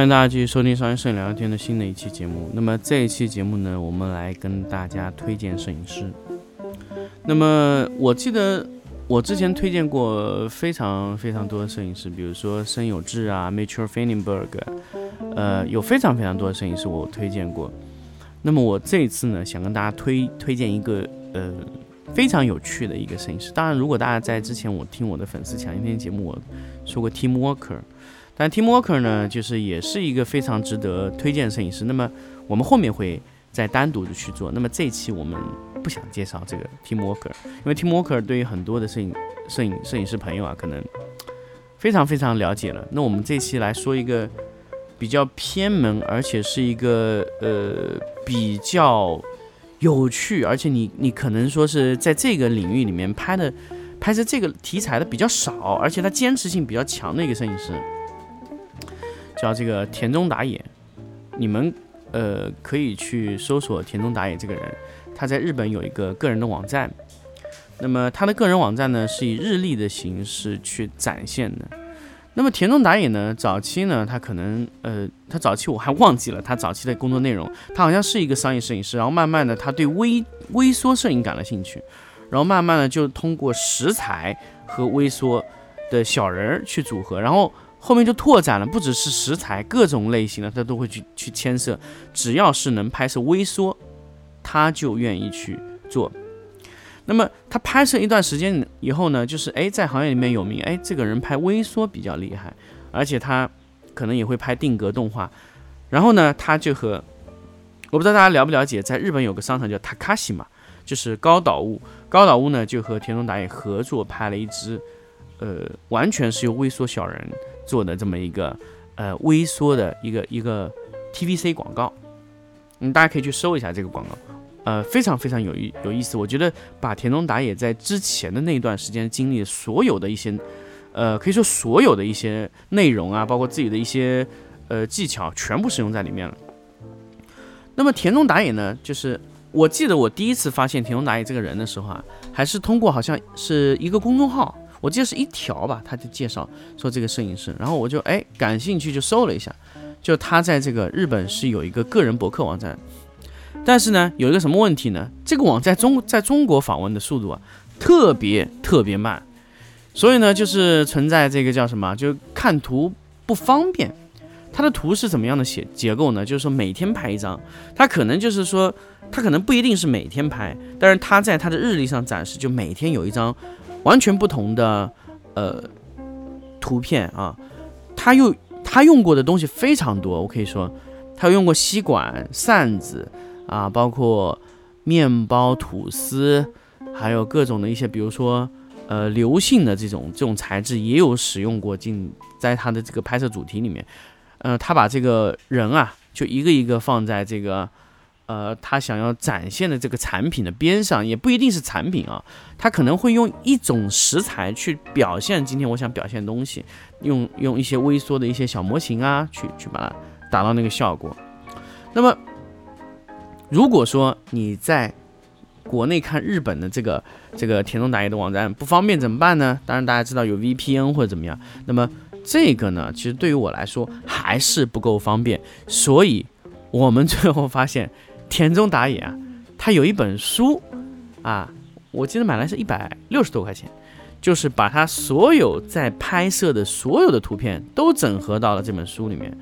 欢迎大家继续收听商业摄影聊天的新的一期节目。那么这一期节目呢，我们来跟大家推荐摄影师。那么我记得。我之前推荐过非常非常多的摄影师，比如说申有志啊 m a t u r e f e n i n b e r g 呃，有非常非常多的摄影师我推荐过。那么我这一次呢，想跟大家推推荐一个呃非常有趣的一个摄影师。当然，如果大家在之前我听我的粉丝抢一天节目，我说过 Tim Walker，但 Tim Walker 呢，就是也是一个非常值得推荐的摄影师。那么我们后面会再单独的去做。那么这一期我们。不想介绍这个 Tim Walker，因为 Tim Walker 对于很多的摄影、摄影、摄影师朋友啊，可能非常非常了解了。那我们这期来说一个比较偏门，而且是一个呃比较有趣，而且你你可能说是在这个领域里面拍的拍摄这个题材的比较少，而且他坚持性比较强的一个摄影师，叫这个田中达也。你们呃可以去搜索田中达也这个人。他在日本有一个个人的网站，那么他的个人网站呢是以日历的形式去展现的。那么田中达也呢，早期呢他可能呃，他早期我还忘记了他早期的工作内容，他好像是一个商业摄影师，然后慢慢的他对微微缩摄影感了兴趣，然后慢慢的就通过食材和微缩的小人儿去组合，然后后面就拓展了，不只是食材，各种类型的他都会去去牵涉，只要是能拍摄微缩。他就愿意去做，那么他拍摄一段时间以后呢，就是哎，在行业里面有名，哎，这个人拍微缩比较厉害，而且他可能也会拍定格动画，然后呢，他就和我不知道大家了不了解，在日本有个商场叫 Takashi 嘛，就是高岛屋，高岛屋呢就和田中达也合作拍了一支，呃，完全是由微缩小人做的这么一个呃微缩的一个一个 TVC 广告，嗯，大家可以去搜一下这个广告。呃，非常非常有意有意思，我觉得把田中达也在之前的那段时间经历所有的一些，呃，可以说所有的一些内容啊，包括自己的一些呃技巧，全部使用在里面了。那么田中达也呢，就是我记得我第一次发现田中达也这个人的时候啊，还是通过好像是一个公众号，我记得是一条吧，他就介绍说这个摄影师，然后我就哎感兴趣就搜了一下，就他在这个日本是有一个个人博客网站。但是呢，有一个什么问题呢？这个网在中在中国访问的速度啊，特别特别慢，所以呢，就是存在这个叫什么，就看图不方便。它的图是怎么样的写结构呢？就是说每天拍一张，它可能就是说，它可能不一定是每天拍，但是它在它的日历上展示，就每天有一张完全不同的呃图片啊。他又他用过的东西非常多，我可以说，他用过吸管、扇子。啊，包括面包、吐司，还有各种的一些，比如说，呃，流性的这种这种材质也有使用过进在他的这个拍摄主题里面。呃，他把这个人啊，就一个一个放在这个，呃，他想要展现的这个产品的边上，也不一定是产品啊，他可能会用一种食材去表现今天我想表现的东西，用用一些微缩的一些小模型啊，去去把它达到那个效果。那么。如果说你在国内看日本的这个这个田中打野的网站不方便怎么办呢？当然大家知道有 VPN 或者怎么样。那么这个呢，其实对于我来说还是不够方便。所以我们最后发现田中达也啊，他有一本书啊，我记得买来是一百六十多块钱，就是把他所有在拍摄的所有的图片都整合到了这本书里面。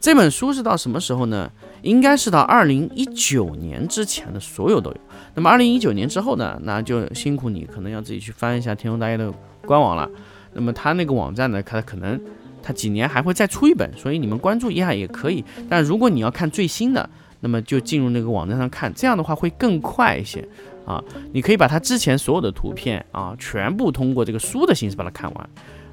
这本书是到什么时候呢？应该是到二零一九年之前的所有都有。那么二零一九年之后呢？那就辛苦你，可能要自己去翻一下天中大业的官网了。那么他那个网站呢，他可能他几年还会再出一本，所以你们关注一下也可以。但如果你要看最新的，那么就进入那个网站上看，这样的话会更快一些啊。你可以把它之前所有的图片啊，全部通过这个书的形式把它看完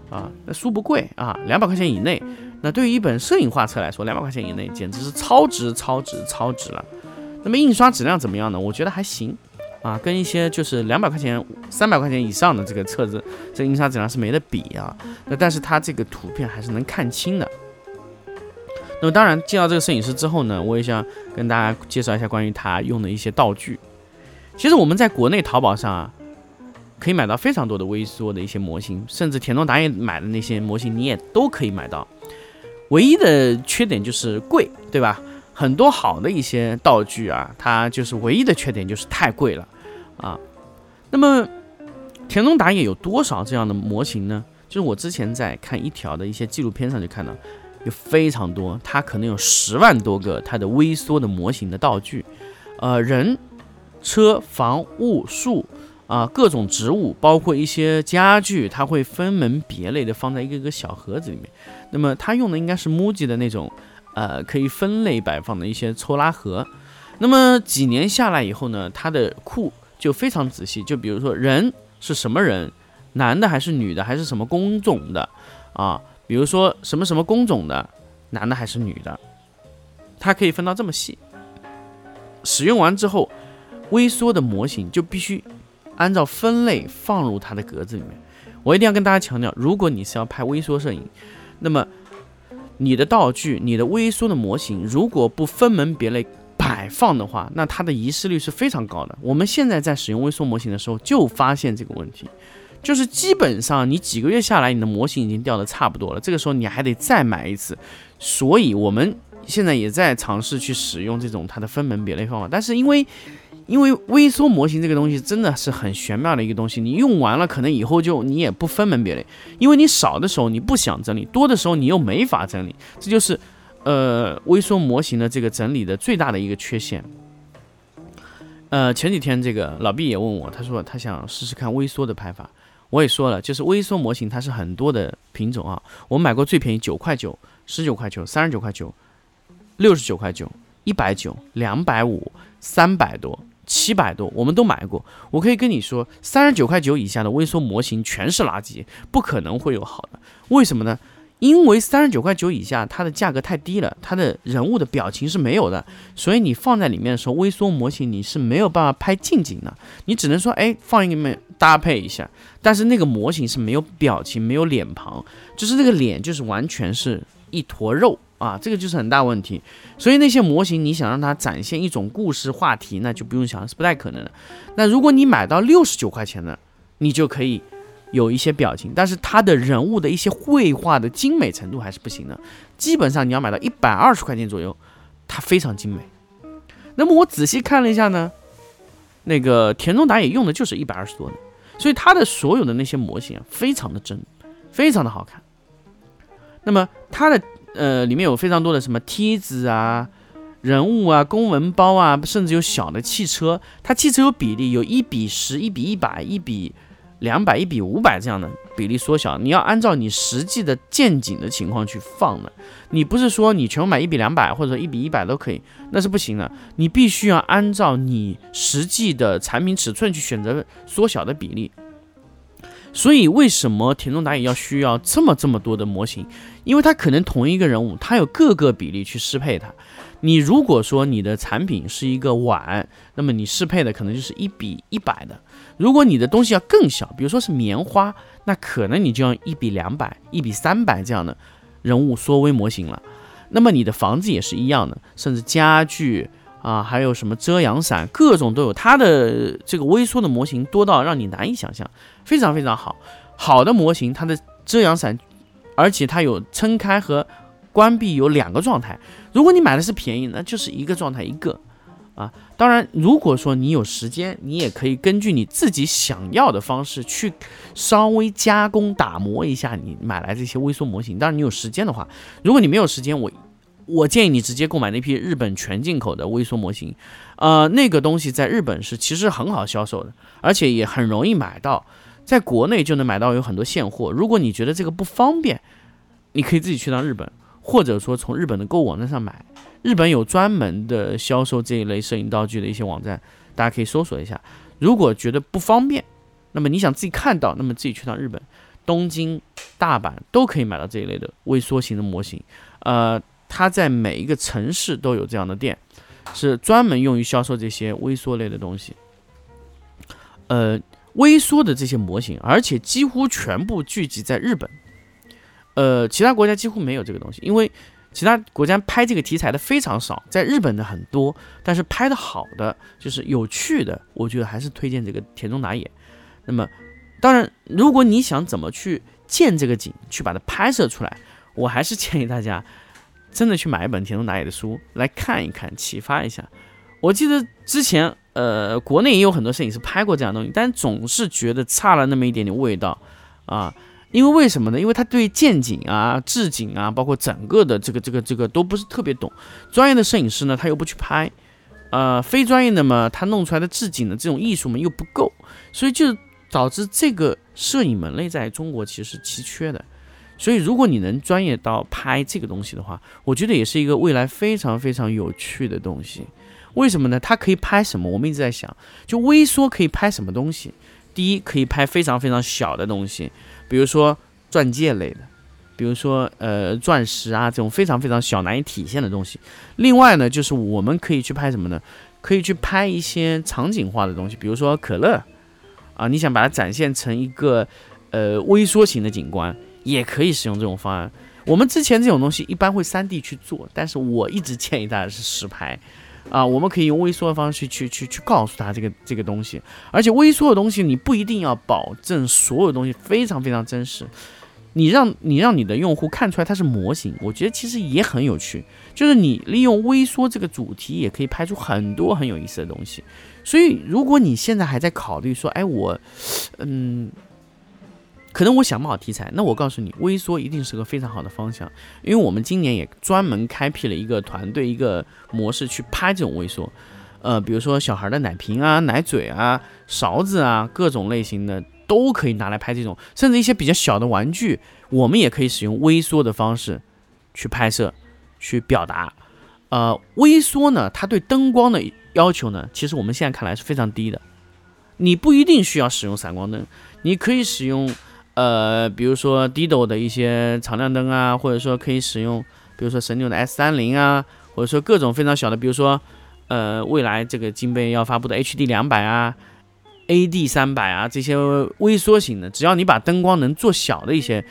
啊。那书不贵啊，两百块钱以内。那对于一本摄影画册来说，两百块钱以内简直是超值、超值、超值了。那么印刷质量怎么样呢？我觉得还行啊，跟一些就是两百块钱、三百块钱以上的这个册子，这印刷质量是没得比啊。那但是它这个图片还是能看清的。那么当然，见到这个摄影师之后呢，我也想跟大家介绍一下关于他用的一些道具。其实我们在国内淘宝上啊，可以买到非常多的微缩的一些模型，甚至田中达也买的那些模型，你也都可以买到。唯一的缺点就是贵，对吧？很多好的一些道具啊，它就是唯一的缺点就是太贵了啊。那么田中达也有多少这样的模型呢？就是我之前在看一条的一些纪录片上就看到。非常多，它可能有十万多个它的微缩的模型的道具，呃，人、车、房、物、树啊，各种植物，包括一些家具，它会分门别类的放在一个个小盒子里面。那么它用的应该是 MUJI 的那种，呃，可以分类摆放的一些抽拉盒。那么几年下来以后呢，它的库就非常仔细，就比如说人是什么人，男的还是女的，还是什么工种的啊？比如说什么什么工种的，男的还是女的，它可以分到这么细。使用完之后，微缩的模型就必须按照分类放入它的格子里面。我一定要跟大家强调，如果你是要拍微缩摄影，那么你的道具、你的微缩的模型如果不分门别类摆放的话，那它的遗失率是非常高的。我们现在在使用微缩模型的时候就发现这个问题。就是基本上你几个月下来，你的模型已经掉的差不多了，这个时候你还得再买一次，所以我们现在也在尝试去使用这种它的分门别类方法。但是因为因为微缩模型这个东西真的是很玄妙的一个东西，你用完了可能以后就你也不分门别类，因为你少的时候你不想整理，多的时候你又没法整理，这就是呃微缩模型的这个整理的最大的一个缺陷。呃，前几天这个老毕也问我，他说他想试试看微缩的拍法。我也说了，就是微缩模型，它是很多的品种啊。我买过最便宜九块九、十九块九、三十九块九、六十九块九、一百九、两百五、三百多、七百多，我们都买过。我可以跟你说，三十九块九以下的微缩模型全是垃圾，不可能会有好的。为什么呢？因为三十九块九以下，它的价格太低了，它的人物的表情是没有的，所以你放在里面的时候，微缩模型你是没有办法拍近景的，你只能说，哎，放一个面搭配一下，但是那个模型是没有表情、没有脸庞，就是那个脸就是完全是一坨肉啊，这个就是很大问题。所以那些模型你想让它展现一种故事话题，那就不用想，是不太可能的。那如果你买到六十九块钱的，你就可以。有一些表情，但是他的人物的一些绘画的精美程度还是不行的。基本上你要买到一百二十块钱左右，它非常精美。那么我仔细看了一下呢，那个田中达也用的就是一百二十多的，所以他的所有的那些模型啊，非常的真，非常的好看。那么它的呃里面有非常多的什么梯子啊、人物啊、公文包啊，甚至有小的汽车。它汽车有比例，有一比十、一比一百、一比。两百一比五百这样的比例缩小，你要按照你实际的见景的情况去放的。你不是说你全部买一比两百或者一比一百都可以，那是不行的。你必须要按照你实际的产品尺寸去选择缩小的比例。所以为什么田中打野要需要这么这么多的模型？因为它可能同一个人物，它有各个比例去适配它。你如果说你的产品是一个碗，那么你适配的可能就是一比一百的。如果你的东西要更小，比如说是棉花，那可能你就要一比两百、一比三百这样的人物缩微模型了。那么你的房子也是一样的，甚至家具啊，还有什么遮阳伞，各种都有。它的这个微缩的模型多到让你难以想象，非常非常好。好的模型，它的遮阳伞，而且它有撑开和关闭有两个状态。如果你买的是便宜，那就是一个状态一个。啊，当然，如果说你有时间，你也可以根据你自己想要的方式去稍微加工打磨一下你买来这些微缩模型。当然，你有时间的话，如果你没有时间，我我建议你直接购买那批日本全进口的微缩模型。呃，那个东西在日本是其实很好销售的，而且也很容易买到，在国内就能买到有很多现货。如果你觉得这个不方便，你可以自己去趟日本。或者说从日本的购物网站上买。日本有专门的销售这一类摄影道具的一些网站，大家可以搜索一下。如果觉得不方便，那么你想自己看到，那么自己去趟日本、东京、大阪都可以买到这一类的微缩型的模型。呃，它在每一个城市都有这样的店，是专门用于销售这些微缩类的东西。呃，微缩的这些模型，而且几乎全部聚集在日本。呃，其他国家几乎没有这个东西，因为。其他国家拍这个题材的非常少，在日本的很多，但是拍的好的就是有趣的，我觉得还是推荐这个田中打野。那么，当然，如果你想怎么去建这个景，去把它拍摄出来，我还是建议大家真的去买一本田中打野的书来看一看，启发一下。我记得之前，呃，国内也有很多摄影师拍过这样东西，但总是觉得差了那么一点点味道啊。因为为什么呢？因为他对建景啊、置景啊，包括整个的这个、这个、这个都不是特别懂。专业的摄影师呢，他又不去拍，呃，非专业的嘛，他弄出来的置景的这种艺术嘛又不够，所以就导致这个摄影门类在中国其实是奇缺的。所以如果你能专业到拍这个东西的话，我觉得也是一个未来非常非常有趣的东西。为什么呢？它可以拍什么？我们一直在想，就微缩可以拍什么东西？第一，可以拍非常非常小的东西。比如说钻戒类的，比如说呃钻石啊这种非常非常小难以体现的东西。另外呢，就是我们可以去拍什么呢？可以去拍一些场景化的东西，比如说可乐啊，你想把它展现成一个呃微缩型的景观，也可以使用这种方案。我们之前这种东西一般会三 D 去做，但是我一直建议大家是实拍。啊，我们可以用微缩的方式去去去告诉他这个这个东西，而且微缩的东西你不一定要保证所有东西非常非常真实，你让你让你的用户看出来它是模型，我觉得其实也很有趣，就是你利用微缩这个主题也可以拍出很多很有意思的东西。所以如果你现在还在考虑说，哎，我，嗯。可能我想不好题材，那我告诉你，微缩一定是个非常好的方向，因为我们今年也专门开辟了一个团队，一个模式去拍这种微缩，呃，比如说小孩的奶瓶啊、奶嘴啊、勺子啊，各种类型的都可以拿来拍这种，甚至一些比较小的玩具，我们也可以使用微缩的方式去拍摄、去表达。呃，微缩呢，它对灯光的要求呢，其实我们现在看来是非常低的，你不一定需要使用闪光灯，你可以使用。呃，比如说 Dido 的一些常亮灯啊，或者说可以使用，比如说神牛的 S 三零啊，或者说各种非常小的，比如说呃，未来这个金杯要发布的 HD 两百啊，AD 三百啊，这些微缩型的，只要你把灯光能做小的一些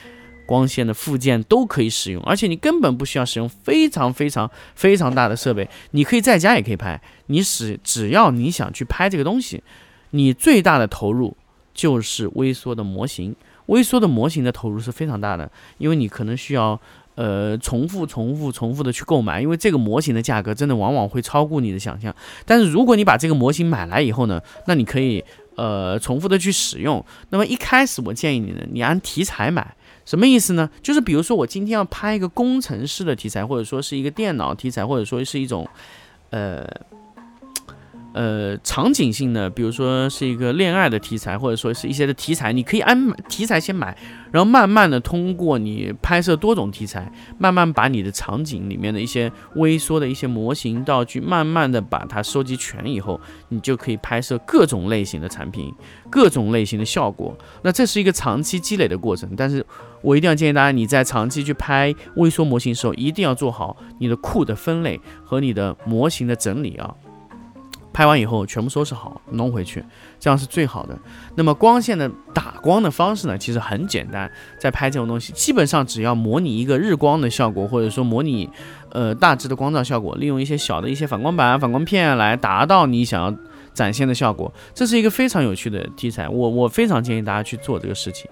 光线的附件都可以使用，而且你根本不需要使用非常非常非常大的设备，你可以在家也可以拍，你使只要你想去拍这个东西，你最大的投入就是微缩的模型。微缩的模型的投入是非常大的，因为你可能需要呃重复、重复、重复的去购买，因为这个模型的价格真的往往会超过你的想象。但是如果你把这个模型买来以后呢，那你可以呃重复的去使用。那么一开始我建议你呢，你按题材买，什么意思呢？就是比如说我今天要拍一个工程师的题材，或者说是一个电脑题材，或者说是一种呃。呃，场景性的，比如说是一个恋爱的题材，或者说是一些的题材，你可以按题材先买，然后慢慢的通过你拍摄多种题材，慢慢把你的场景里面的一些微缩的一些模型道具，慢慢的把它收集全以后，你就可以拍摄各种类型的产品，各种类型的效果。那这是一个长期积累的过程，但是我一定要建议大家，你在长期去拍微缩模型的时候，一定要做好你的库的分类和你的模型的整理啊。拍完以后全部收拾好，弄回去，这样是最好的。那么光线的打光的方式呢？其实很简单，在拍这种东西，基本上只要模拟一个日光的效果，或者说模拟呃大致的光照效果，利用一些小的一些反光板、反光片来达到你想要展现的效果，这是一个非常有趣的题材。我我非常建议大家去做这个事情。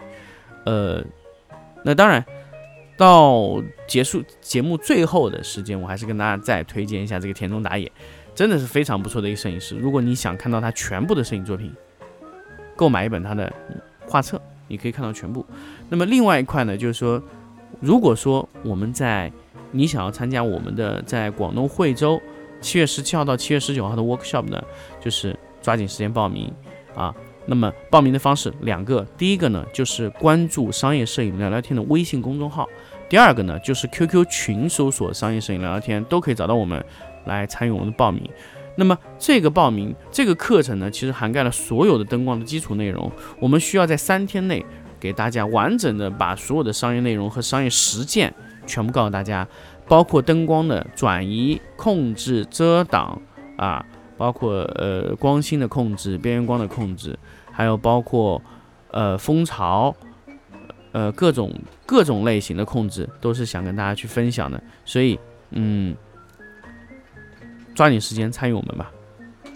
呃，那当然到结束节目最后的时间，我还是跟大家再推荐一下这个田中打野。真的是非常不错的一个摄影师。如果你想看到他全部的摄影作品，购买一本他的画册，你可以看到全部。那么另外一块呢，就是说，如果说我们在你想要参加我们的在广东惠州七月十七号到七月十九号的 workshop 呢，就是抓紧时间报名啊。那么报名的方式两个，第一个呢就是关注商业摄影聊聊天的微信公众号。第二个呢，就是 QQ 群搜索“商业摄影聊聊天”，都可以找到我们来参与我们的报名。那么这个报名这个课程呢，其实涵盖了所有的灯光的基础内容。我们需要在三天内给大家完整的把所有的商业内容和商业实践全部告诉大家，包括灯光的转移、控制、遮挡啊，包括呃光芯的控制、边缘光的控制，还有包括呃蜂巢，呃各种各种类型的控制，都是想跟大家去分享的。所以嗯。抓紧时间参与我们吧。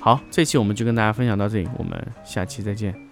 好，这期我们就跟大家分享到这里，我们下期再见。